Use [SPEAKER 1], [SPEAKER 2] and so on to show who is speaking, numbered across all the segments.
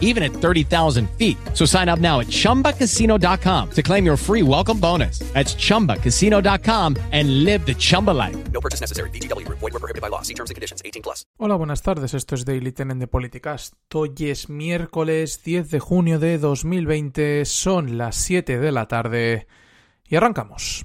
[SPEAKER 1] even at 30,000 feet. So sign up now at chumbacasino.com to claim your free welcome bonus. That's chumbacasino.com and live the Chumba life.
[SPEAKER 2] No purchase necessary. BGW. Void were prohibited by law. See terms and conditions. 18 plus.
[SPEAKER 3] Hola, buenas tardes. Esto es Daily Tenen de Politicast. Hoy es miércoles 10 de junio de 2020. Son las 7 de la tarde y arrancamos.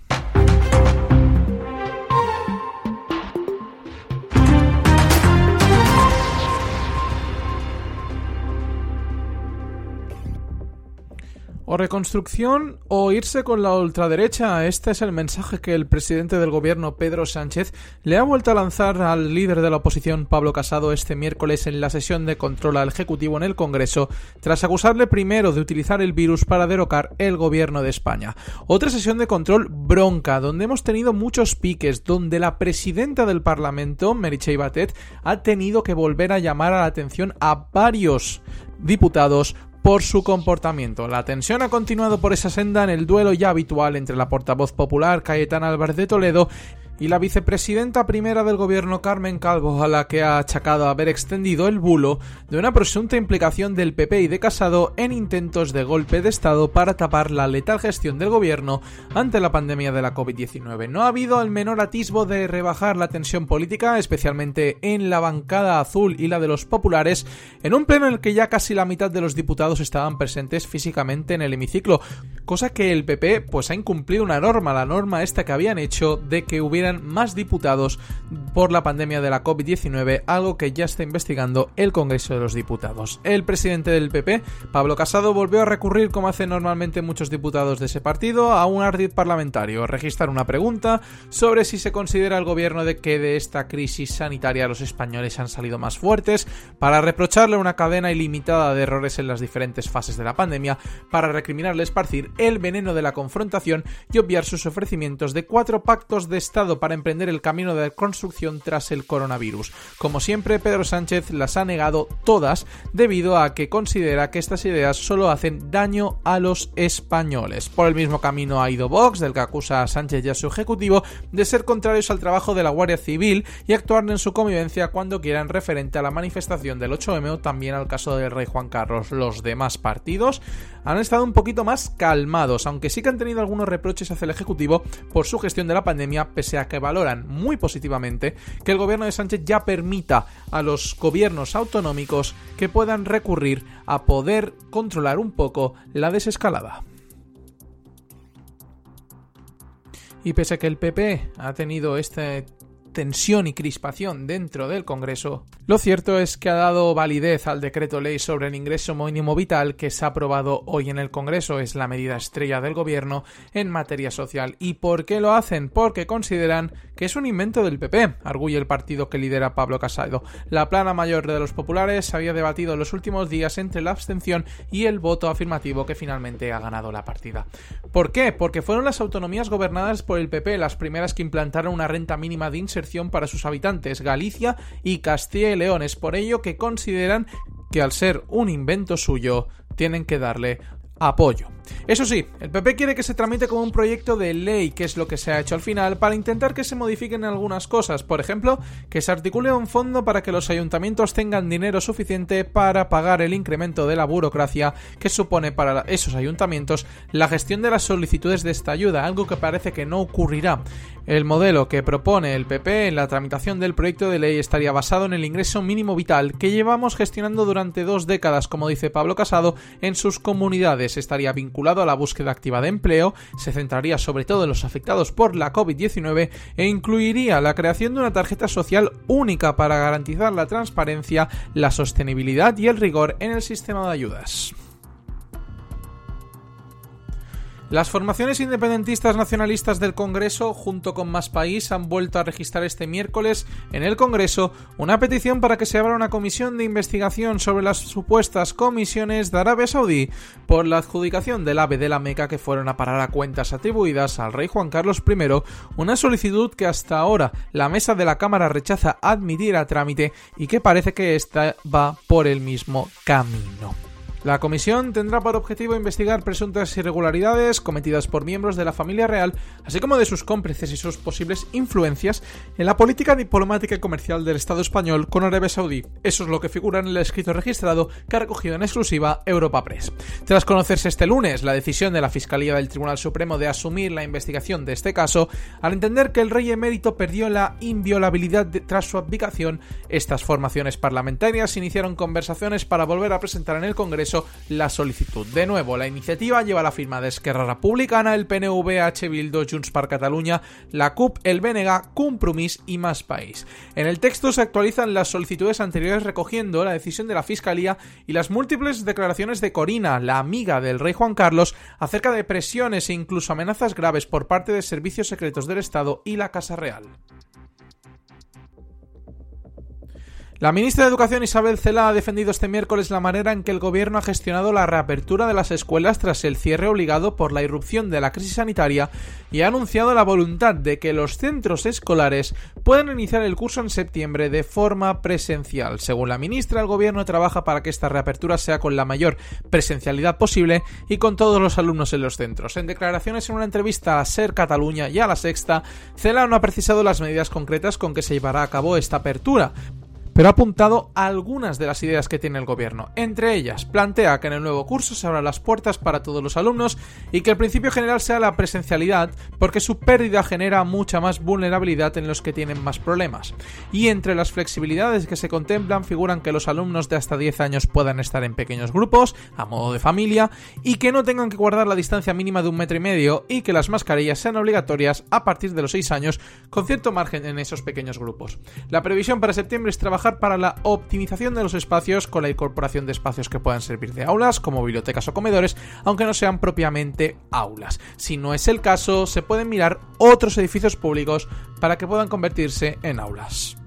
[SPEAKER 3] O reconstrucción o irse con la ultraderecha. Este es el mensaje que el presidente del gobierno, Pedro Sánchez, le ha vuelto a lanzar al líder de la oposición, Pablo Casado, este miércoles en la sesión de control al Ejecutivo en el Congreso, tras acusarle primero de utilizar el virus para derrocar el gobierno de España. Otra sesión de control bronca, donde hemos tenido muchos piques, donde la presidenta del Parlamento, Meritxell Batet, ha tenido que volver a llamar a la atención a varios diputados por su comportamiento. La tensión ha continuado por esa senda en el duelo ya habitual entre la portavoz popular Cayetana Álvarez de Toledo y la vicepresidenta primera del gobierno Carmen Calvo, a la que ha achacado haber extendido el bulo de una presunta implicación del PP y de Casado en intentos de golpe de Estado para tapar la letal gestión del gobierno ante la pandemia de la COVID-19. No ha habido el menor atisbo de rebajar la tensión política, especialmente en la bancada azul y la de los populares, en un pleno en el que ya casi la mitad de los diputados estaban presentes físicamente en el hemiciclo, cosa que el PP pues ha incumplido una norma, la norma esta que habían hecho de que hubiera más diputados por la pandemia de la COVID-19, algo que ya está investigando el Congreso de los Diputados. El presidente del PP, Pablo Casado, volvió a recurrir, como hacen normalmente muchos diputados de ese partido, a un ardid parlamentario, registrar una pregunta sobre si se considera el gobierno de que de esta crisis sanitaria los españoles han salido más fuertes, para reprocharle una cadena ilimitada de errores en las diferentes fases de la pandemia, para recriminarle esparcir el veneno de la confrontación y obviar sus ofrecimientos de cuatro pactos de Estado para emprender el camino de construcción tras el coronavirus. Como siempre, Pedro Sánchez las ha negado todas debido a que considera que estas ideas solo hacen daño a los españoles. Por el mismo camino ha ido Vox, del que acusa a Sánchez y a su ejecutivo de ser contrarios al trabajo de la Guardia Civil y actuar en su convivencia cuando quieran referente a la manifestación del 8M o también al caso del rey Juan Carlos. Los demás partidos han estado un poquito más calmados, aunque sí que han tenido algunos reproches hacia el Ejecutivo por su gestión de la pandemia, pese a que valoran muy positivamente que el gobierno de Sánchez ya permita a los gobiernos autonómicos que puedan recurrir a poder controlar un poco la desescalada. Y pese a que el PP ha tenido este tensión y crispación dentro del Congreso, lo cierto es que ha dado validez al decreto ley sobre el ingreso mínimo vital que se ha aprobado hoy en el Congreso. Es la medida estrella del Gobierno en materia social. ¿Y por qué lo hacen? Porque consideran que es un invento del PP, arguye el partido que lidera Pablo Casado. La plana mayor de los populares se había debatido en los últimos días entre la abstención y el voto afirmativo que finalmente ha ganado la partida. ¿Por qué? Porque fueron las autonomías gobernadas por el PP las primeras que implantaron una renta mínima de inserción para sus habitantes, Galicia y Castilla León. Es por ello que consideran que al ser un invento suyo, tienen que darle apoyo. Eso sí, el PP quiere que se tramite como un proyecto de ley, que es lo que se ha hecho al final, para intentar que se modifiquen algunas cosas. Por ejemplo, que se articule un fondo para que los ayuntamientos tengan dinero suficiente para pagar el incremento de la burocracia que supone para esos ayuntamientos la gestión de las solicitudes de esta ayuda, algo que parece que no ocurrirá. El modelo que propone el PP en la tramitación del proyecto de ley estaría basado en el ingreso mínimo vital que llevamos gestionando durante dos décadas, como dice Pablo Casado, en sus comunidades. Estaría vinculado a la búsqueda activa de empleo, se centraría sobre todo en los afectados por la COVID-19 e incluiría la creación de una tarjeta social única para garantizar la transparencia, la sostenibilidad y el rigor en el sistema de ayudas. Las formaciones independentistas nacionalistas del Congreso, junto con Más País, han vuelto a registrar este miércoles en el Congreso una petición para que se abra una comisión de investigación sobre las supuestas comisiones de Arabia Saudí por la adjudicación del AVE de la Meca que fueron a parar a cuentas atribuidas al rey Juan Carlos I, una solicitud que hasta ahora la mesa de la Cámara rechaza admitir a trámite y que parece que esta va por el mismo camino. La comisión tendrá por objetivo investigar presuntas irregularidades cometidas por miembros de la familia real, así como de sus cómplices y sus posibles influencias en la política diplomática y comercial del Estado español con Arabia Saudí. Eso es lo que figura en el escrito registrado que ha recogido en exclusiva Europa Press. Tras conocerse este lunes la decisión de la Fiscalía del Tribunal Supremo de asumir la investigación de este caso, al entender que el rey emérito perdió la inviolabilidad tras su abdicación, estas formaciones parlamentarias iniciaron conversaciones para volver a presentar en el La solicitud. De nuevo, la iniciativa lleva la firma de Esquerra Republicana, el PNV, H. Bildo, Junts per Catalunya, la CUP, el BNG, Compromís y Más País. En el texto se actualizan las solicitudes anteriores recogiendo la decisión de la Fiscalía y las múltiples declaraciones de Corina, la amiga del rey Juan Carlos, acerca de presiones e incluso amenazas graves por parte de servicios secretos del Estado y la Casa Real. La ministra de Educación Isabel Cela ha defendido este miércoles la manera en que el gobierno ha gestionado la reapertura de las escuelas tras el cierre obligado por la irrupción de la crisis sanitaria y ha anunciado la voluntad de que los centros escolares puedan iniciar el curso en septiembre de forma presencial. Según la ministra, el gobierno trabaja para que esta reapertura sea con la mayor presencialidad posible y con todos los alumnos en los centros. En declaraciones en una entrevista a Ser Cataluña y a La Sexta, Cela no ha precisado las medidas concretas con que se llevará a cabo esta apertura, pero ha apuntado algunas de las ideas que tiene el gobierno. Entre ellas, plantea que en el nuevo curso se abran las puertas para todos los alumnos y que el principio general sea la presencialidad, porque su pérdida genera mucha más vulnerabilidad en los que tienen más problemas. Y entre las flexibilidades que se contemplan figuran que los alumnos de hasta 10 años puedan estar en pequeños grupos, a modo de familia, y que no tengan que guardar la distancia mínima de un metro y medio y que las mascarillas sean obligatorias a partir de los 6 años, con cierto margen en esos pequeños grupos. La previsión para septiembre es trabajar para la optimización de los espacios con la incorporación de espacios que puedan servir de aulas, como bibliotecas o comedores, aunque no sean propiamente aulas. Si no es el caso, se pueden mirar otros edificios públicos para que puedan convertirse en aulas.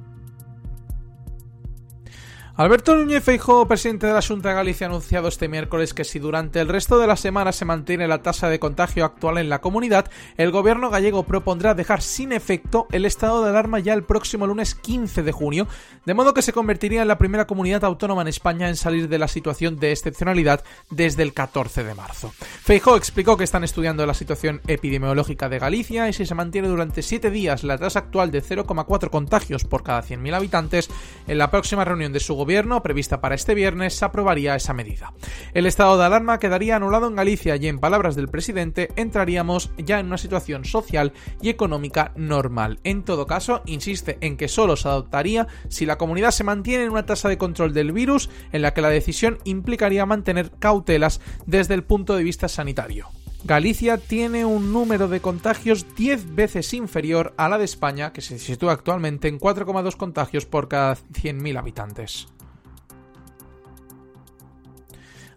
[SPEAKER 3] Alberto Núñez Feijóo, presidente de la Junta de Galicia, ha anunciado este miércoles que si durante el resto de la semana se mantiene la tasa de contagio actual en la comunidad, el gobierno gallego propondrá dejar sin efecto el estado de alarma ya el próximo lunes 15 de junio, de modo que se convertiría en la primera comunidad autónoma en España en salir de la situación de excepcionalidad desde el 14 de marzo. Feijóo explicó que están estudiando la situación epidemiológica de Galicia y si se mantiene durante 7 días la tasa actual de 0,4 contagios por cada 100.000 habitantes, en la próxima reunión de su gobierno, prevista para este viernes, aprobaría esa medida. El estado de alarma quedaría anulado en Galicia y, en palabras del presidente, entraríamos ya en una situación social y económica normal. En todo caso, insiste en que solo se adoptaría si la comunidad se mantiene en una tasa de control del virus en la que la decisión implicaría mantener cautelas desde el punto de vista sanitario. Galicia tiene un número de contagios 10 veces inferior a la de España, que se sitúa actualmente en 4,2 contagios por cada 100.000 habitantes.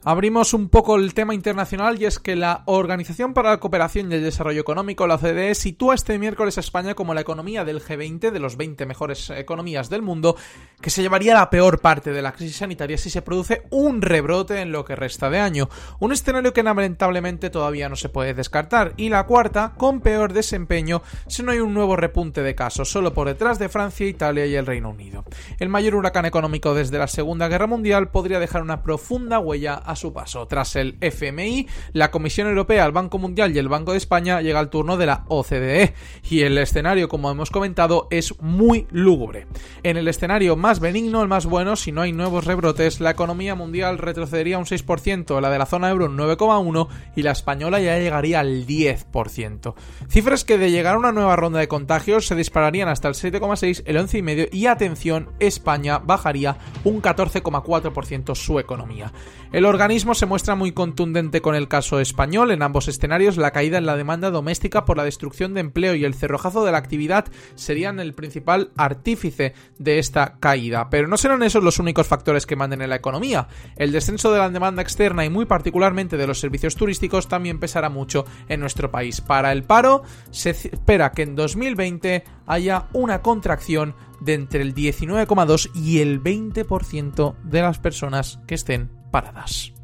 [SPEAKER 3] Abrimos un poco el tema internacional y es que la Organización para la Cooperación y el Desarrollo Económico, la OCDE, sitúa este miércoles a España como la economía del G20, de los 20 mejores economías del mundo, que se llevaría la peor parte de la crisis sanitaria si se produce un rebrote en lo que resta de año. Un escenario que lamentablemente todavía no se puede descartar. Y la cuarta, con peor desempeño si no hay un nuevo repunte de casos, solo por detrás de Francia, Italia y el Reino Unido. El mayor huracán económico desde la Segunda Guerra Mundial podría dejar una profunda huella a su paso. Tras el FMI, la Comisión Europea, el Banco Mundial y el Banco de España llega el turno de la OCDE y el escenario, como hemos comentado, es muy lúgubre. En el escenario más benigno, el más bueno, si no hay nuevos rebrotes, la economía mundial retrocedería un 6%, la de la zona euro un 9,1% y la española ya llegaría al 10%. Cifras que de llegar a una nueva ronda de contagios se dispararían hasta el 7,6%, el 11,5% y atención, España bajaría un 14,4% su economía. El organismo se muestra muy contundente con el caso español. En ambos escenarios, la caída en la demanda doméstica por la destrucción de empleo y el cerrojazo de la actividad serían el principal artífice de esta caída. Pero no serán esos los únicos factores que manden en la economía. El descenso de la demanda externa y muy particularmente de los servicios turísticos también pesará mucho en nuestro país. Para el paro se espera que en 2020 haya una contracción de entre el 19,2 y el 20% de las personas que estén paradas.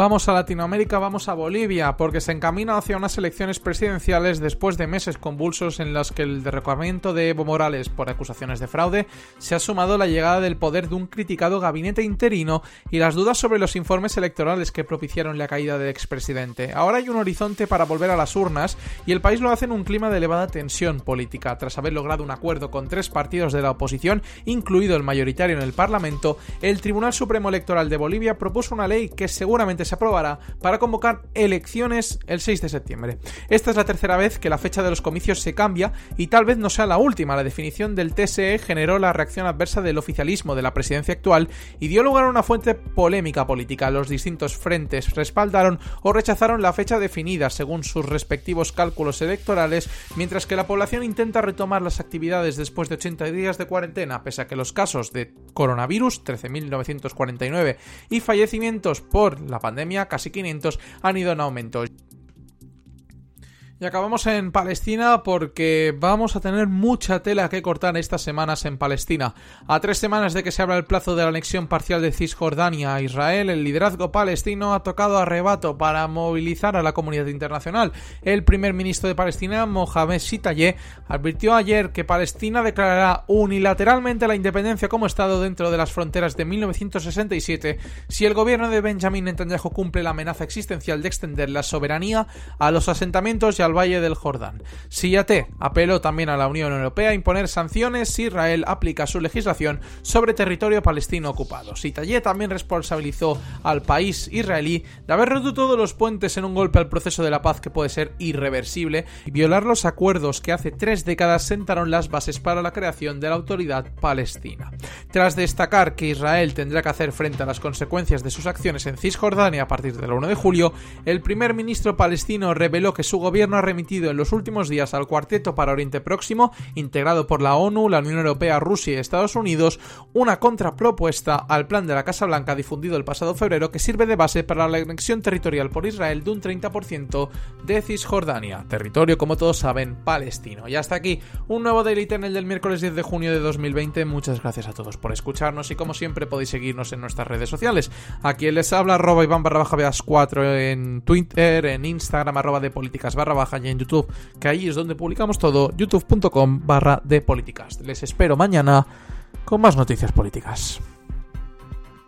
[SPEAKER 3] Vamos a Latinoamérica, vamos a Bolivia, porque se encamina hacia unas elecciones presidenciales después de meses convulsos en los que el derrocamiento de Evo Morales por acusaciones de fraude se ha sumado la llegada del poder de un criticado gabinete interino y las dudas sobre los informes electorales que propiciaron la caída del expresidente. Ahora hay un horizonte para volver a las urnas y el país lo hace en un clima de elevada tensión política. Tras haber logrado un acuerdo con tres partidos de la oposición, incluido el mayoritario en el Parlamento, el Tribunal Supremo Electoral de Bolivia propuso una ley que seguramente se aprobará para convocar elecciones el 6 de septiembre. Esta es la tercera vez que la fecha de los comicios se cambia y tal vez no sea la última. La definición del TSE generó la reacción adversa del oficialismo de la presidencia actual y dio lugar a una fuente polémica política. Los distintos frentes respaldaron o rechazaron la fecha definida según sus respectivos cálculos electorales, mientras que la población intenta retomar las actividades después de 80 días de cuarentena, pese a que los casos de coronavirus, 13.949, y fallecimientos por la pandemia casi 500, han ido en aumento. Y acabamos en Palestina porque vamos a tener mucha tela que cortar estas semanas en Palestina. A tres semanas de que se abra el plazo de la anexión parcial de Cisjordania a Israel, el liderazgo palestino ha tocado arrebato para movilizar a la comunidad internacional. El primer ministro de Palestina, Mohamed Shitayeh, advirtió ayer que Palestina declarará unilateralmente la independencia como Estado dentro de las fronteras de 1967 si el gobierno de Benjamin Netanyahu cumple la amenaza existencial de extender la soberanía a los asentamientos y a Valle del Jordán. Siyate apeló también a la Unión Europea a imponer sanciones si Israel aplica su legislación sobre territorio palestino ocupado. Sitayé también responsabilizó al país israelí de haber roto todos los puentes en un golpe al proceso de la paz que puede ser irreversible y violar los acuerdos que hace tres décadas sentaron las bases para la creación de la autoridad palestina. Tras destacar que Israel tendrá que hacer frente a las consecuencias de sus acciones en Cisjordania a partir del 1 de julio, el primer ministro palestino reveló que su gobierno remitido en los últimos días al Cuarteto para Oriente Próximo, integrado por la ONU, la Unión Europea, Rusia y Estados Unidos, una contrapropuesta al plan de la Casa Blanca difundido el pasado febrero que sirve de base para la anexión territorial por Israel de un 30% de Cisjordania, territorio, como todos saben, palestino. Y hasta aquí, un nuevo Daily Channel del miércoles 10 de junio de 2020. Muchas gracias a todos por escucharnos y como siempre podéis seguirnos en nuestras redes sociales. Aquí les habla arroba Iván barra baja 4 en Twitter, en Instagram arroba de políticas barra baja en YouTube, que ahí es donde publicamos todo, youtube.com barra de políticas. Les espero mañana con más noticias políticas.